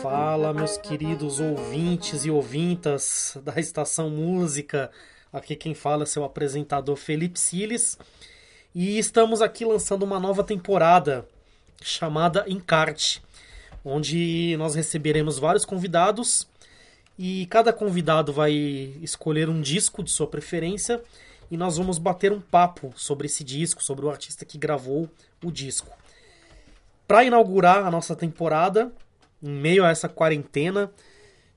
Fala, meus queridos ouvintes e ouvintas da Estação Música. Aqui quem fala é seu apresentador Felipe Siles. E estamos aqui lançando uma nova temporada chamada Encarte, onde nós receberemos vários convidados e cada convidado vai escolher um disco de sua preferência e nós vamos bater um papo sobre esse disco, sobre o artista que gravou o disco. Para inaugurar a nossa temporada, em meio a essa quarentena,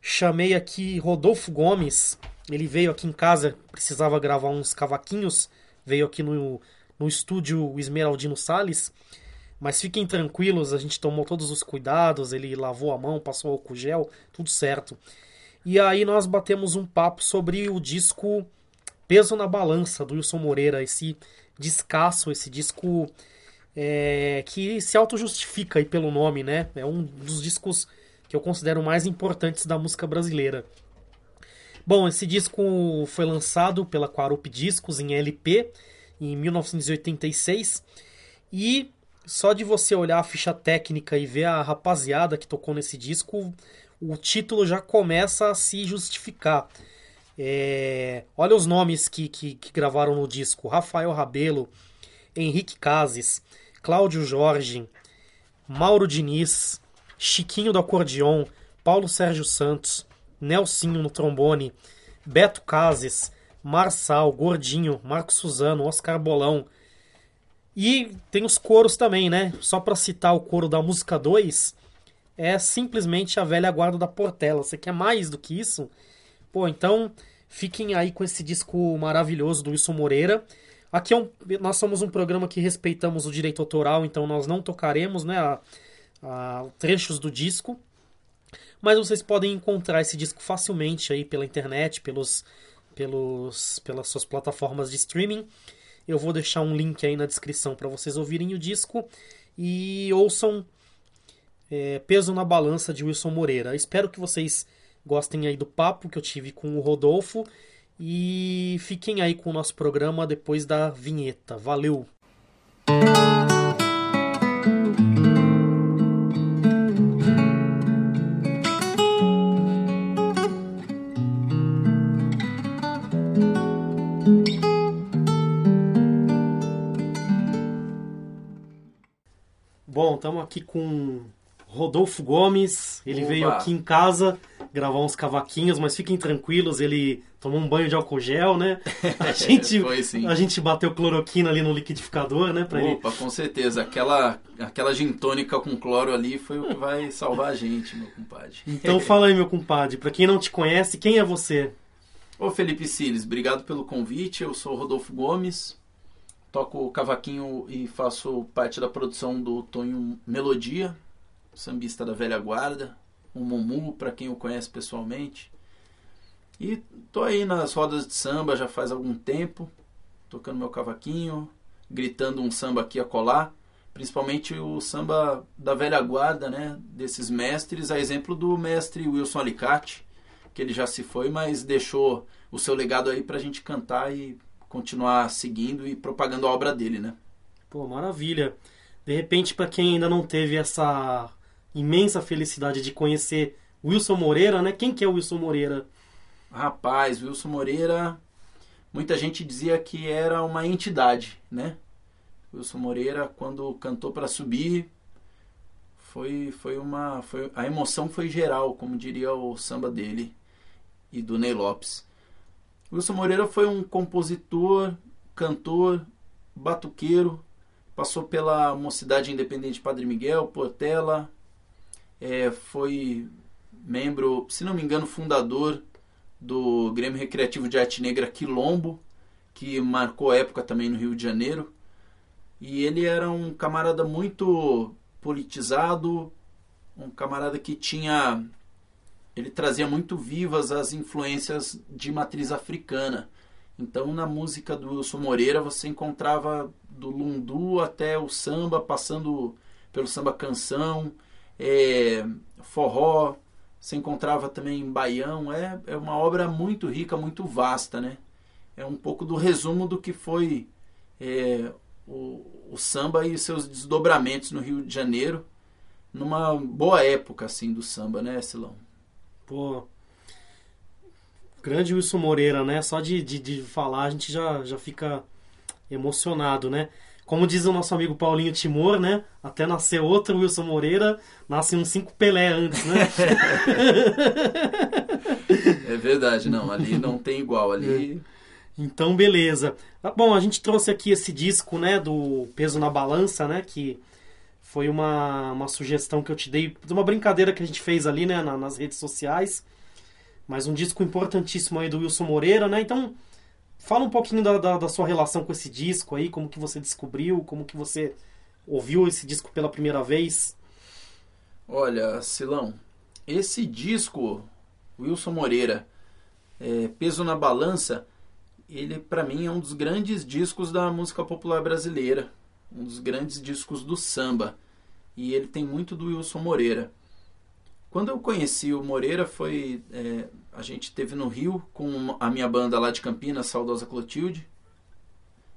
chamei aqui Rodolfo Gomes. Ele veio aqui em casa, precisava gravar uns cavaquinhos, veio aqui no, no estúdio Esmeraldino Sales. Mas fiquem tranquilos, a gente tomou todos os cuidados, ele lavou a mão, passou álcool gel, tudo certo. E aí nós batemos um papo sobre o disco Peso na Balança, do Wilson Moreira, esse descasso, esse disco é, que se auto-justifica aí pelo nome, né? É um dos discos que eu considero mais importantes da música brasileira. Bom, esse disco foi lançado pela Quarup Discos em LP em 1986 e só de você olhar a ficha técnica e ver a rapaziada que tocou nesse disco, o título já começa a se justificar. É... Olha os nomes que, que, que, gravaram no disco: Rafael Rabelo, Henrique Cases, Cláudio Jorge, Mauro Diniz, Chiquinho do Acordeon, Paulo Sérgio Santos, Nelsinho no trombone, Beto Cases, Marçal, Gordinho, Marco Suzano, Oscar Bolão. E tem os coros também, né? Só para citar o coro da música 2, é simplesmente a velha guarda da Portela. Você quer mais do que isso? Pô, então fiquem aí com esse disco maravilhoso do Wilson Moreira. Aqui é um, nós somos um programa que respeitamos o direito autoral, então nós não tocaremos né, a, a, trechos do disco. Mas vocês podem encontrar esse disco facilmente aí pela internet, pelos pelos, pelas suas plataformas de streaming. Eu vou deixar um link aí na descrição para vocês ouvirem o disco e ouçam é, Peso na Balança de Wilson Moreira. Espero que vocês gostem aí do papo que eu tive com o Rodolfo e fiquem aí com o nosso programa depois da vinheta. Valeu! Bom, estamos aqui com Rodolfo Gomes. Ele Oba. veio aqui em casa gravar uns cavaquinhos, mas fiquem tranquilos, ele tomou um banho de álcool gel, né? A gente, Foi, sim. a gente bateu cloroquina ali no liquidificador, né? Pra Opa, ele... com certeza. Aquela, aquela gin tônica com cloro ali foi o que vai salvar a gente, meu compadre. Então fala aí, meu compadre. Pra quem não te conhece, quem é você? Ô Felipe Siles, obrigado pelo convite. Eu sou Rodolfo Gomes, toco cavaquinho e faço parte da produção do Tonho Melodia, sambista da velha guarda, um Mumu, para quem o conhece pessoalmente. E tô aí nas rodas de samba já faz algum tempo, tocando meu cavaquinho, gritando um samba aqui a colar, principalmente o samba da velha guarda, né, desses mestres, a exemplo do mestre Wilson Alicate, que ele já se foi, mas deixou o seu legado aí pra gente cantar e continuar seguindo e propagando a obra dele, né? Pô, maravilha. De repente, para quem ainda não teve essa imensa felicidade de conhecer Wilson Moreira, né? Quem que é o Wilson Moreira? Rapaz, Wilson Moreira, muita gente dizia que era uma entidade, né? Wilson Moreira, quando cantou para subir, foi, foi uma. Foi, a emoção foi geral, como diria o samba dele e do Ney Lopes. Wilson Moreira foi um compositor, cantor, batuqueiro, passou pela Mocidade Independente Padre Miguel, Portela, é, foi membro, se não me engano, fundador do Grêmio Recreativo de Arte Negra Quilombo, que marcou época também no Rio de Janeiro. E ele era um camarada muito politizado, um camarada que tinha ele trazia muito vivas as influências de matriz africana. Então, na música do Wilson Moreira, você encontrava do lundu até o samba, passando pelo samba canção, é, forró, Você encontrava também em Baião. É, é uma obra muito rica, muito vasta, né? É um pouco do resumo do que foi é, o, o samba e seus desdobramentos no Rio de Janeiro numa boa época assim do samba, né, Silão? Pô, grande Wilson Moreira, né? Só de, de, de falar a gente já, já fica emocionado, né? Como diz o nosso amigo Paulinho Timor, né? Até nascer outro Wilson Moreira, nasce uns cinco Pelé antes, né? é verdade, não. Ali não tem igual. Ali. Então, beleza. Ah, bom, a gente trouxe aqui esse disco, né? Do Peso na Balança, né? Que foi uma, uma sugestão que eu te dei, de uma brincadeira que a gente fez ali, né? Na, nas redes sociais. Mas um disco importantíssimo aí do Wilson Moreira, né? Então, Fala um pouquinho da, da, da, sua relação com esse disco aí, como que você descobriu, como que você ouviu esse disco pela primeira vez. Olha, Silão, esse disco, Wilson Moreira, é, Peso na Balança, ele para mim é um dos grandes discos da música popular brasileira, um dos grandes discos do samba. E ele tem muito do Wilson Moreira. Quando eu conheci o Moreira foi é, a gente teve no Rio com a minha banda lá de Campinas, Saudosa Clotilde.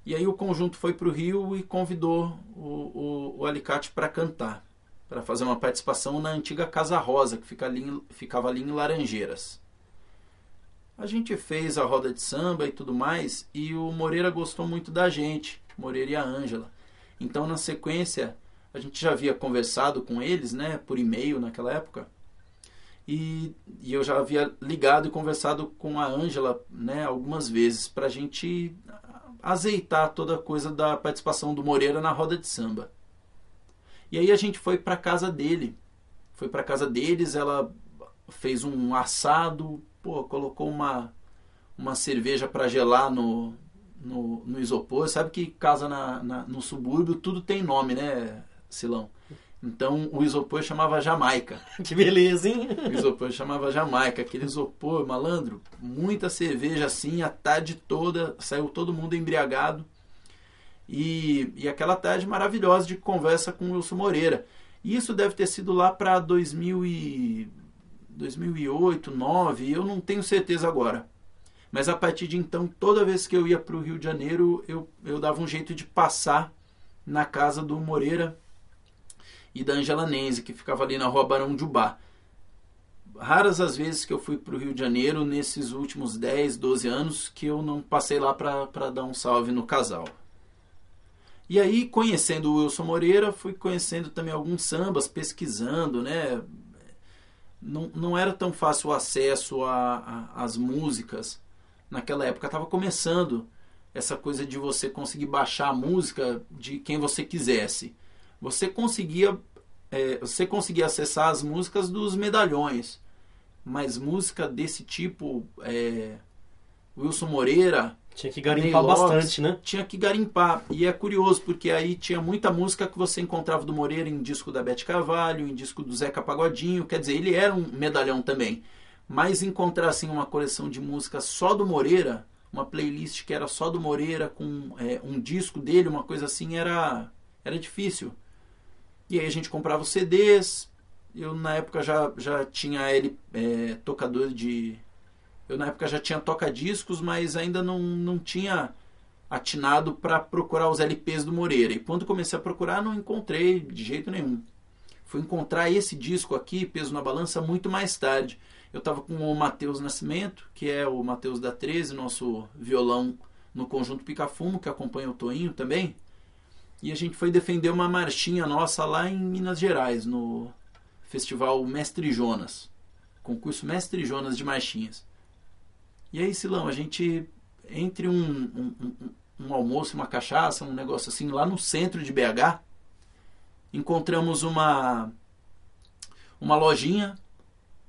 E aí o conjunto foi para o Rio e convidou o, o, o Alicate para cantar, para fazer uma participação na antiga Casa Rosa, que fica ali, ficava ali em Laranjeiras. A gente fez a roda de samba e tudo mais, e o Moreira gostou muito da gente, Moreira e a Ângela. Então, na sequência, a gente já havia conversado com eles, né, por e-mail naquela época e, e eu já havia ligado e conversado com a Ângela né, algumas vezes para a gente azeitar toda a coisa da participação do Moreira na roda de samba. E aí a gente foi para casa dele. Foi para casa deles, ela fez um assado, pô, colocou uma, uma cerveja para gelar no, no, no, isopor. Sabe que casa na, na, no subúrbio tudo tem nome, né, Silão? Então o isopor chamava Jamaica. Que beleza, hein? O isopor chamava Jamaica. Aquele isopor, malandro, muita cerveja assim, a tarde toda, saiu todo mundo embriagado. E, e aquela tarde maravilhosa de conversa com o Wilson Moreira. E isso deve ter sido lá para 2008, 2009, eu não tenho certeza agora. Mas a partir de então, toda vez que eu ia para o Rio de Janeiro, eu, eu dava um jeito de passar na casa do Moreira e da Angela Nenze, que ficava ali na rua Barão de Ubá. Raras as vezes que eu fui para o Rio de Janeiro nesses últimos 10, 12 anos que eu não passei lá para dar um salve no casal. E aí, conhecendo o Wilson Moreira, fui conhecendo também alguns sambas, pesquisando, né? Não, não era tão fácil o acesso às músicas. Naquela época estava começando essa coisa de você conseguir baixar a música de quem você quisesse você conseguia é, você conseguia acessar as músicas dos medalhões, mas música desse tipo, é, Wilson Moreira, tinha que garimpar Lopes, bastante, né? Tinha que garimpar. E é curioso, porque aí tinha muita música que você encontrava do Moreira em disco da Bete Carvalho, em disco do Zeca Pagodinho. Quer dizer, ele era um medalhão também. Mas encontrar assim, uma coleção de música só do Moreira, uma playlist que era só do Moreira, com é, um disco dele, uma coisa assim, era, era difícil. E aí a gente comprava os CDs. Eu na época já, já tinha ele é, tocador de. Eu na época já tinha toca-discos, mas ainda não, não tinha atinado para procurar os LPs do Moreira. E quando comecei a procurar, não encontrei de jeito nenhum. Fui encontrar esse disco aqui, Peso na Balança, muito mais tarde. Eu estava com o Matheus Nascimento, que é o Matheus da 13, nosso violão no conjunto Picafumo, que acompanha o Toinho também. E a gente foi defender uma marchinha nossa lá em Minas Gerais, no festival Mestre Jonas. Concurso Mestre Jonas de marchinhas. E aí, Silão, a gente, entre um, um, um, um almoço, uma cachaça, um negócio assim, lá no centro de BH, encontramos uma, uma lojinha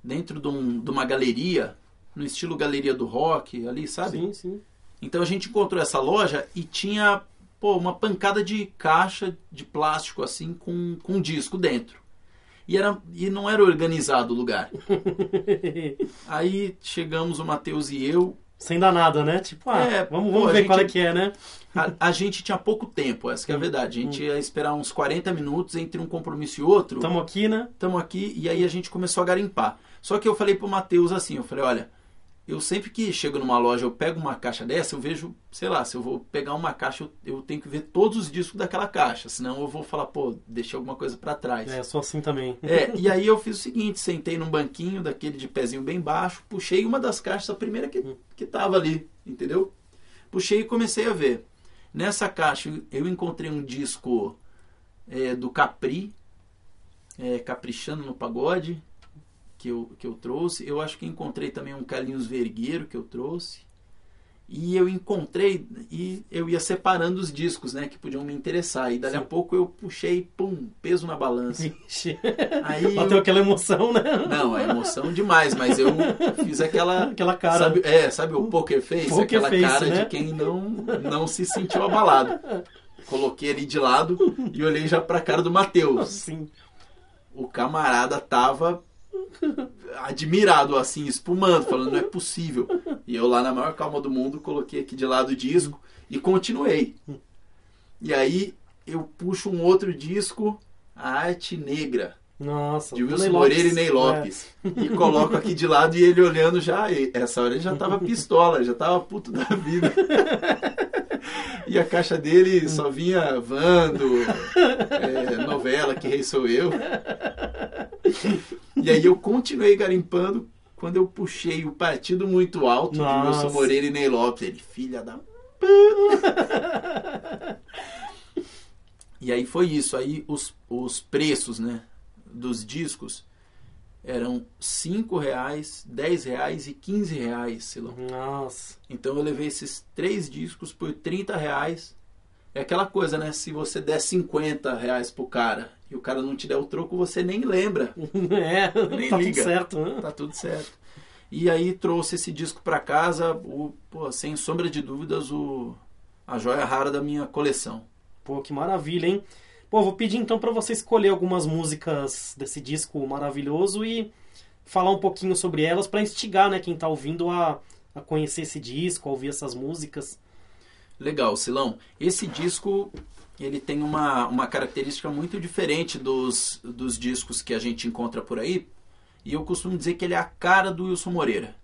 dentro de, um, de uma galeria, no estilo galeria do rock, ali, sabe? Sim, sim. Então a gente encontrou essa loja e tinha pô, uma pancada de caixa de plástico assim com, com um disco dentro. E, era, e não era organizado o lugar. Aí chegamos o Matheus e eu Sem dar nada, né? Tipo, ah, É, vamos, pô, vamos a ver gente- qual é que é, né? A, a gente tinha pouco tempo, essa que é a Hum, verdade. A gente ia esperar uns 40 minutos entre um compromisso e outro. Tamo aqui, né? Estamos aqui e aí a gente começou a garimpar. Só que eu falei pro Matheus assim, eu falei, olha, eu sempre que chego numa loja, eu pego uma caixa dessa, eu vejo, sei lá, se eu vou pegar uma caixa, eu, eu tenho que ver todos os discos daquela caixa, senão eu vou falar, pô, deixei alguma coisa pra trás. É, sou assim também. É, e aí eu fiz o seguinte, sentei num banquinho daquele de pezinho bem baixo, puxei uma das caixas, a primeira que, que tava ali, entendeu? Puxei e comecei a ver. Nessa caixa eu encontrei um disco é, do Capri, é, Caprichando no Pagode, que eu, que eu trouxe. Eu acho que encontrei também um Carlinhos Vergueiro que eu trouxe. E eu encontrei, e eu ia separando os discos, né, que podiam me interessar. E dali a Sim. pouco eu puxei, pum, peso na balança. Vixe. Aí Bateu eu- aquela emoção, né? não, é emoção demais, mas eu fiz aquela. Aquela cara. Sabe, é, sabe o poker face? Poker aquela face, cara né? de quem não, não se sentiu abalado. Coloquei ali de lado e olhei já pra cara do Matheus. Sim. O camarada tava admirado, assim, espumando, falando, não é possível. E eu lá na maior calma do mundo, coloquei aqui de lado o disco e continuei. E aí eu puxo um outro disco, A Arte Negra Nossa. de Wilson Moreira e Lopes. Ney É. Lopes. E coloco aqui de lado e ele olhando já. e Essa hora ele já tava pistola, já tava puto da vida. E a caixa dele só vinha Vando, é, novela Que Rei Sou Eu. E aí eu continuei garimpando quando eu puxei o Partido Muito Alto de Nossa. Wilson Moreira e Ney Lopes. Ele, filha da E aí foi isso. Aí os, os preços né, dos discos eram 5 reais, 10 reais e 15 reais, Silão. Nossa. Então eu levei esses três discos por 30 reais. É aquela coisa, né? Se você der 50 reais pro cara e o cara não te der o troco, você nem lembra. É, Nem tá liga. tudo certo. né? Tá tudo certo. E aí trouxe esse disco pra casa, o, pô, sem sombra de dúvidas, o, a joia rara da minha coleção. Pô, que maravilha, hein? Pô, vou pedir então pra você escolher algumas músicas desse disco maravilhoso e falar um pouquinho sobre elas pra instigar, né, quem tá ouvindo a, a conhecer esse disco, a ouvir essas músicas. Legal, Silão. Esse disco ele tem uma, uma característica muito diferente dos, dos discos que a gente encontra por aí. E eu costumo dizer que ele é a cara do Wilson Moreira.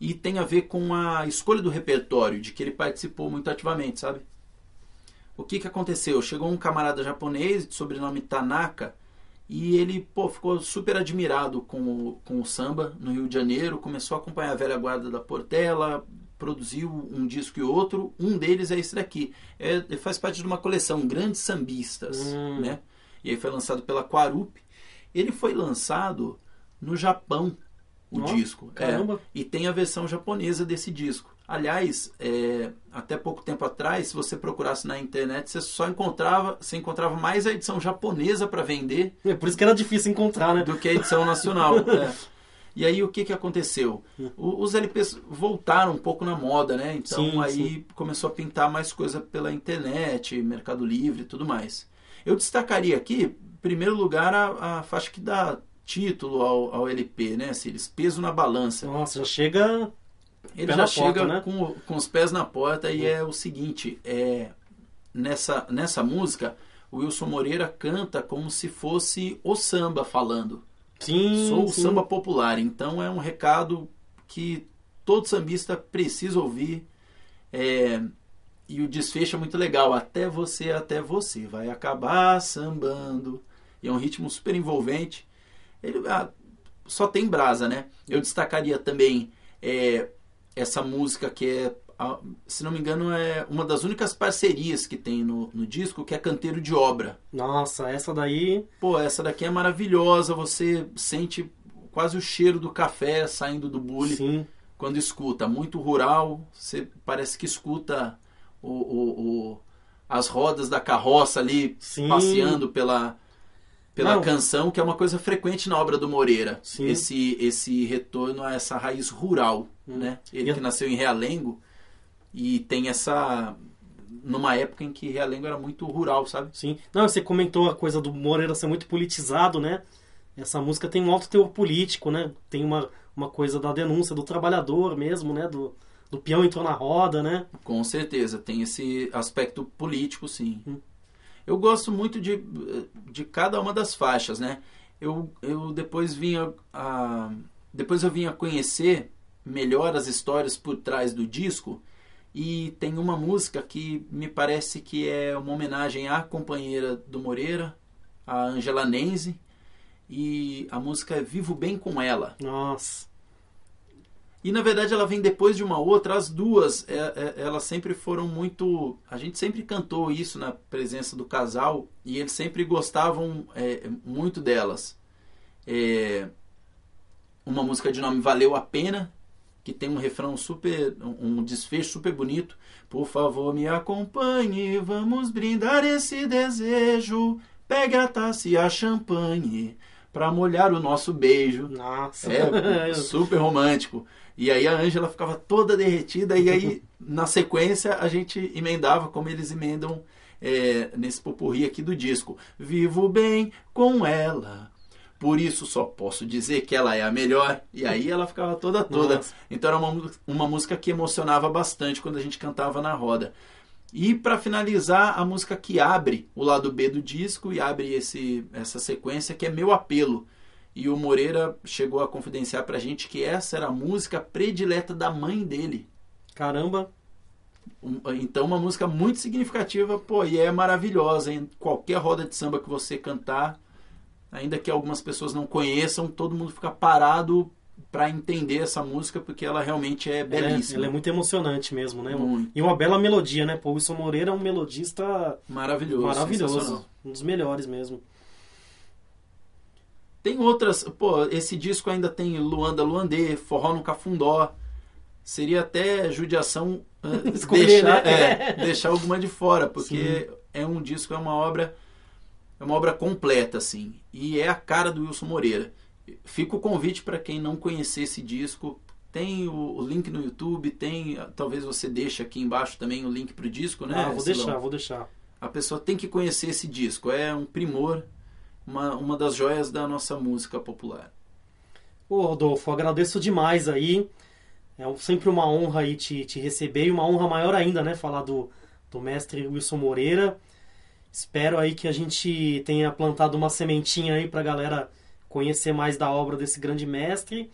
E tem a ver com a escolha do repertório, de que ele participou muito ativamente, sabe? O que, que aconteceu? Chegou um camarada japonês de sobrenome Tanaka e ele pô, ficou super admirado com o, com o samba no Rio de Janeiro, começou a acompanhar a velha guarda da Portela, produziu um disco e outro, um deles é esse daqui. É, ele faz parte de uma coleção, Grandes Sambistas, Hum. né? E aí foi lançado pela Quarup. Ele foi lançado no Japão, o disco. É, caramba. e tem a versão japonesa desse disco. Aliás, é, até pouco tempo atrás, se você procurasse na internet, você só encontrava, você encontrava mais a edição japonesa para vender É por isso que era difícil encontrar, né? do que a edição nacional. é. E aí o que, que aconteceu? O- os LPs voltaram um pouco na moda, né? Então Sim, aí sim. começou a pintar mais coisa pela internet, Mercado Livre e tudo mais. Eu destacaria aqui, em primeiro lugar, a, a faixa que dá título ao, ao LP, né? Siles? Peso na balança. Nossa, já chega. Ele já chega porta, né? com, com os pés na porta e é o seguinte, é nessa, nessa música o Wilson Moreira canta como se fosse o samba falando. Sim. Sou sim. samba popular, então é um recado que todo sambista precisa ouvir. É, e o desfecho é muito legal. Até você, até você vai acabar sambando. E é um ritmo super envolvente. Ele ah, só tem brasa, né? Eu destacaria também é, essa música que é, ah, se não me engano, é uma das únicas parcerias que tem no, no disco, que é Canteiro de Obra. Nossa, essa daí. Pô, essa daqui é maravilhosa. Você sente quase o cheiro do café saindo do bule Sim. quando escuta. Muito rural. Você parece que escuta o, o- o- as rodas da carroça ali Sim. passeando pela, pela Não. canção, que é uma coisa frequente na obra do Moreira. Sim. Esse, esse retorno a essa raiz rural. Né? Ele E- que nasceu em Realengo e tem essa. Numa época em que Realengo era muito rural, sabe? Sim. Não, você comentou a coisa do Moreira ser muito politizado, né? Essa música tem um alto teor político, né? Tem uma, uma coisa da denúncia do trabalhador mesmo, né? Do, do peão entrou na roda, né? Com certeza, tem esse aspecto político, sim. Hum. Eu gosto muito de, de cada uma das faixas, né? Eu, eu depois vinha a, depois eu vim a conhecer melhor as histórias por trás do disco e tem uma música que me parece que é uma homenagem à companheira do Moreira, a Angela Nenze, e a música é Vivo Bem com Ela. Nossa. E na verdade ela vem depois de uma outra, as duas, é, é, elas sempre foram muito. A gente sempre cantou isso na presença do casal e eles sempre gostavam é, muito delas. É, uma música de nome Valeu a Pena, que tem um refrão super, um desfecho super bonito. Por favor, me acompanhe, vamos brindar esse desejo. Pegue a taça e a champanhe para molhar o nosso beijo. Nossa, é super romântico. E aí a Ângela ficava toda derretida e aí na sequência a gente emendava como eles emendam é, nesse popurri aqui do disco. Vivo bem com ela, por isso só posso dizer que ela é a melhor. E aí ela ficava toda toda. Nossa. Então era uma, uma música que emocionava bastante quando a gente cantava na roda. E para finalizar, a música que abre o lado B do disco e abre esse, essa sequência que é Meu Apelo. E o Moreira chegou a confidenciar pra gente que essa era a música predileta da mãe dele. Caramba! Então, uma música muito significativa, pô, e é maravilhosa. Em qualquer roda de samba que você cantar, ainda que algumas pessoas não conheçam, todo mundo fica parado para entender essa música porque ela realmente é belíssima. É, ela é muito emocionante mesmo, né? Muito. E uma bela melodia, né? Pô, Wilson Moreira é um melodista maravilhoso, maravilhoso, um dos melhores mesmo. Tem outras, pô, esse disco ainda tem Luanda Luandê, Forró no Cafundó. Seria até judiação uh, deixar, né? é, deixar alguma de fora, porque Sim. é um disco, é uma obra é uma obra completa, assim. E é a cara do Wilson Moreira. Fica o convite para quem não conhecer esse disco. Tem o, o, link no YouTube, tem. Talvez você deixe aqui embaixo também o link pro disco, né? Ah, vou Silão? deixar, vou deixar. A pessoa tem que conhecer esse disco. É um primor, uma, uma das joias da nossa música popular. Ô, Rodolfo, agradeço demais aí. É sempre uma honra aí te, te receber e uma honra maior ainda, né? Falar do, do mestre Wilson Moreira. Espero aí que a gente tenha plantado uma sementinha aí pra galera conhecer mais da obra desse grande mestre.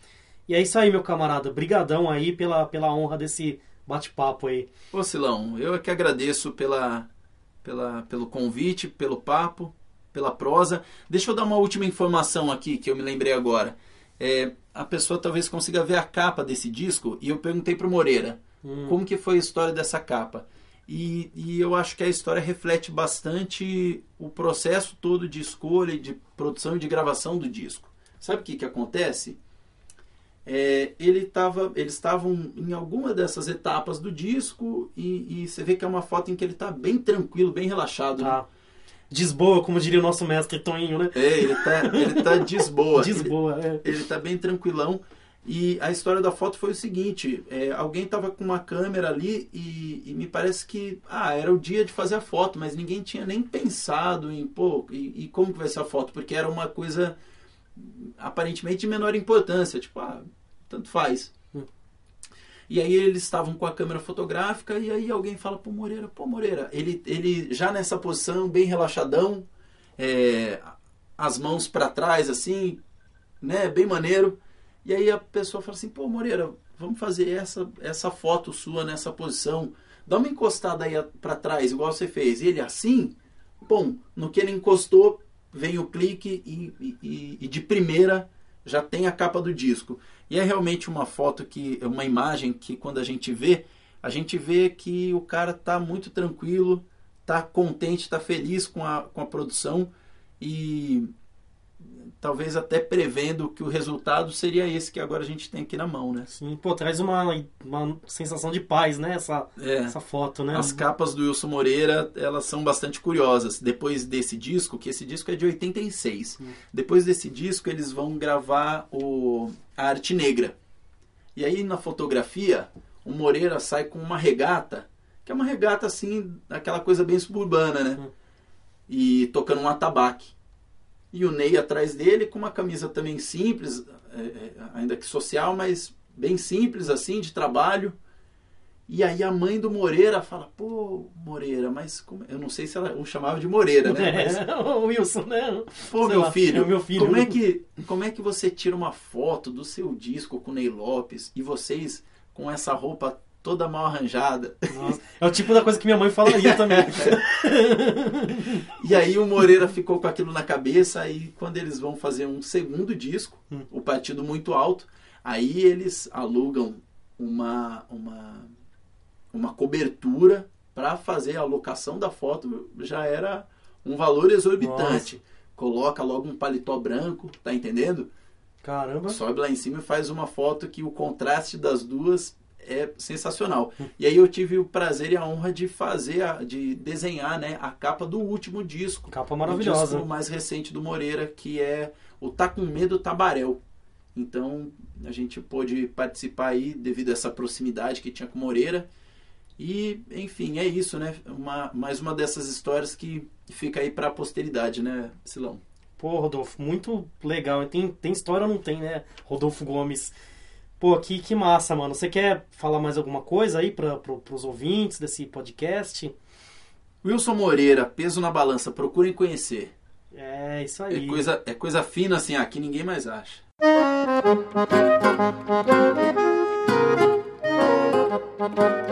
E é isso aí, meu camarada. Brigadão aí pela, pela honra desse bate-papo aí. Ô Silão, eu é que agradeço pela, pela, pelo convite, pelo papo, pela prosa. Deixa eu dar uma última informação aqui que eu me lembrei agora. É, a pessoa talvez consiga ver a capa desse disco e eu perguntei pro Moreira hum. como que foi a história dessa capa. E, e, eu acho que a história reflete bastante o processo todo de escolha, de produção e de gravação do disco. Sabe o que, que acontece? É, ele tava, eles estavam em alguma dessas etapas do disco e, e, você vê que é uma foto em que ele está bem tranquilo, bem relaxado. Né? Ah. Desboa, como diria o nosso mestre Toninho, né? É, ele tá, ele tá desboa. desboa, ele, é. Ele tá bem tranquilão. E a história da foto foi o seguinte: é, alguém estava com uma câmera ali e, e, me parece que ah, era o dia de fazer a foto, mas ninguém tinha nem pensado em pô, e, e, como que vai ser a foto, porque era uma coisa aparentemente de menor importância, tipo, ah, tanto faz. Hum. E aí eles estavam com a câmera fotográfica e aí alguém fala pro Moreira, pô Moreira, ele, ele já nessa posição, bem relaxadão, é, as mãos para trás assim, né, bem maneiro. E aí a pessoa fala assim, pô Moreira, vamos fazer essa, essa foto sua nessa posição. Dá uma encostada aí para trás, igual você fez. E ele assim, bom, no que ele encostou, vem o clique e, e, e de primeira já tem a capa do disco. E é realmente uma foto que, uma imagem que quando a gente vê, a gente vê que o cara tá muito tranquilo, tá contente, tá feliz com a, com a produção e talvez até prevendo que o resultado seria esse que agora a gente tem aqui na mão, né? Sim, pô, traz uma, uma sensação de paz, né? Essa, é, essa foto, né? As capas do Wilson Moreira, elas são bastante curiosas. Depois desse disco, que esse disco é de 86, hum. depois desse disco eles vão gravar o, a Arte Negra. E aí na fotografia, o Moreira sai com uma regata, que é uma regata assim, aquela coisa bem suburbana, né? Hum. E tocando um atabaque e o Ney atrás dele com uma camisa também simples, é, é, ainda que social, mas bem simples assim, de trabalho. E aí a mãe do Moreira fala, pô, Moreira, mas como... eu não sei se ela o chamava de Moreira, né? Mas, É, o Wilson, né? pô, meu lá, filho, é meu filho. Como, é que, como é que você tira uma foto do seu disco com o Ney Lopes e vocês com essa roupa toda mal arranjada? Nossa, é o tipo da coisa que minha mãe falaria também. E aí o Moreira ficou com aquilo na cabeça e quando eles vão fazer um segundo disco, Hum. o partido muito alto, aí eles alugam uma uma uma cobertura para fazer a locação da foto, já era um valor exorbitante. Coloca logo um paletó branco, tá entendendo? Caramba. Sobe lá em cima e faz uma foto que o contraste das duas é sensacional. E aí eu tive o prazer e a honra de fazer, a- de desenhar né, a capa do último disco. Capa O maravilhosa. disco mais recente do Moreira, que é o Tá Com Medo Tabarel. Então a gente pôde participar aí devido a essa proximidade que tinha com o Moreira. E, enfim, é isso, né? Uma, mais uma dessas histórias que fica aí pra posteridade, né, Silão? Pô, Rodolfo, muito legal. Tem, tem história ou não tem, né? Rodolfo Gomes. Pô, que, que massa, mano. Você quer falar mais alguma coisa aí para pro, os ouvintes desse podcast? Wilson Moreira, peso na balança, procurem conhecer. É, isso é aí. É coisa, é coisa fina assim, aqui ninguém mais acha. Música